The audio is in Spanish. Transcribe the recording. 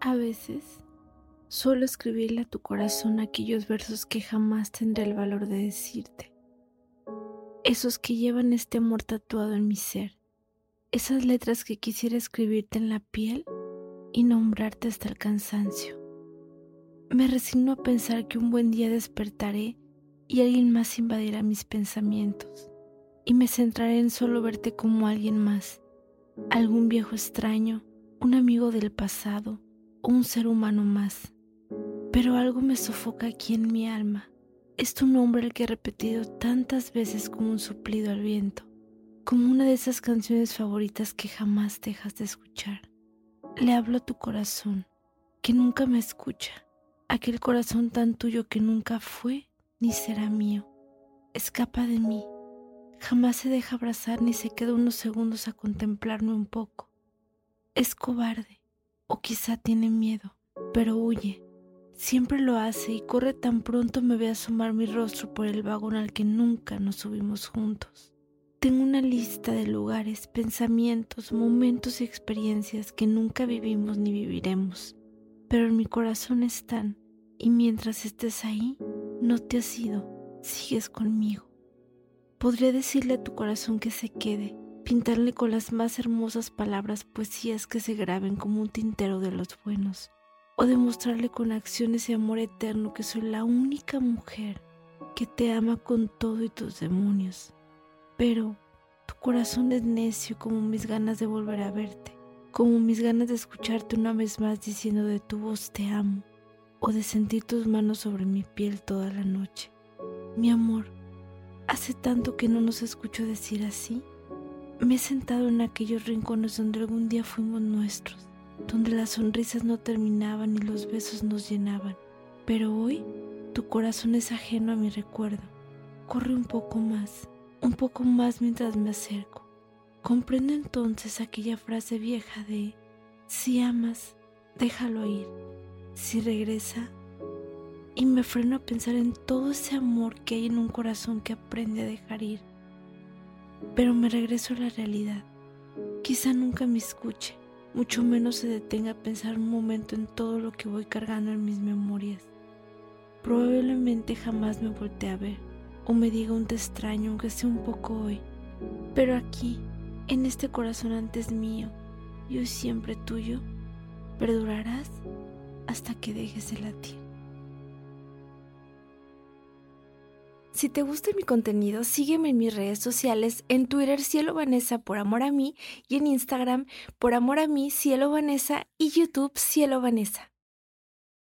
A veces suelo escribirle a tu corazón aquellos versos que jamás tendré el valor de decirte. Esos que llevan este amor tatuado en mi ser. Esas letras que quisiera escribirte en la piel y nombrarte hasta el cansancio. Me resigno a pensar que un buen día despertaré y alguien más invadirá mis pensamientos y me centraré en solo verte como alguien más, algún viejo extraño, un amigo del pasado un ser humano más. Pero algo me sofoca aquí en mi alma. Es tu nombre el que he repetido tantas veces como un suplido al viento, como una de esas canciones favoritas que jamás dejas de escuchar. Le hablo a tu corazón, que nunca me escucha, aquel corazón tan tuyo que nunca fue ni será mío. Escapa de mí, jamás se deja abrazar ni se queda unos segundos a contemplarme un poco. Es cobarde, o quizá tiene miedo, pero huye. Siempre lo hace y corre tan pronto me ve asomar mi rostro por el vagón al que nunca nos subimos juntos. Tengo una lista de lugares, pensamientos, momentos y experiencias que nunca vivimos ni viviremos, pero en mi corazón están y mientras estés ahí, no te has ido, sigues conmigo. Podría decirle a tu corazón que se quede, pintarle con las más hermosas palabras poesías que se graben como un tintero de los buenos, o demostrarle con acciones y amor eterno que soy la única mujer que te ama con todo y tus demonios. Pero tu corazón es necio como mis ganas de volver a verte, como mis ganas de escucharte una vez más diciendo de tu voz te amo, o de sentir tus manos sobre mi piel toda la noche. Mi amor, hace tanto que no nos escucho decir así. Me he sentado en aquellos rincones donde algún día fuimos nuestros, donde las sonrisas no terminaban y los besos nos llenaban. Pero hoy tu corazón es ajeno a mi recuerdo. Corre un poco más, un poco más mientras me acerco. Comprendo entonces aquella frase vieja de, si amas, déjalo ir. Si regresa, y me freno a pensar en todo ese amor que hay en un corazón que aprende a dejar ir pero me regreso a la realidad. Quizá nunca me escuche, mucho menos se detenga a pensar un momento en todo lo que voy cargando en mis memorias. Probablemente jamás me voltee a ver o me diga un te extraño, aunque sea un poco hoy. Pero aquí, en este corazón antes mío, yo siempre tuyo, perdurarás hasta que dejes de latir. Si te gusta mi contenido, sígueme en mis redes sociales, en Twitter Cielo Vanessa por amor a mí y en Instagram por amor a mí Cielo Vanessa y YouTube Cielo Vanessa.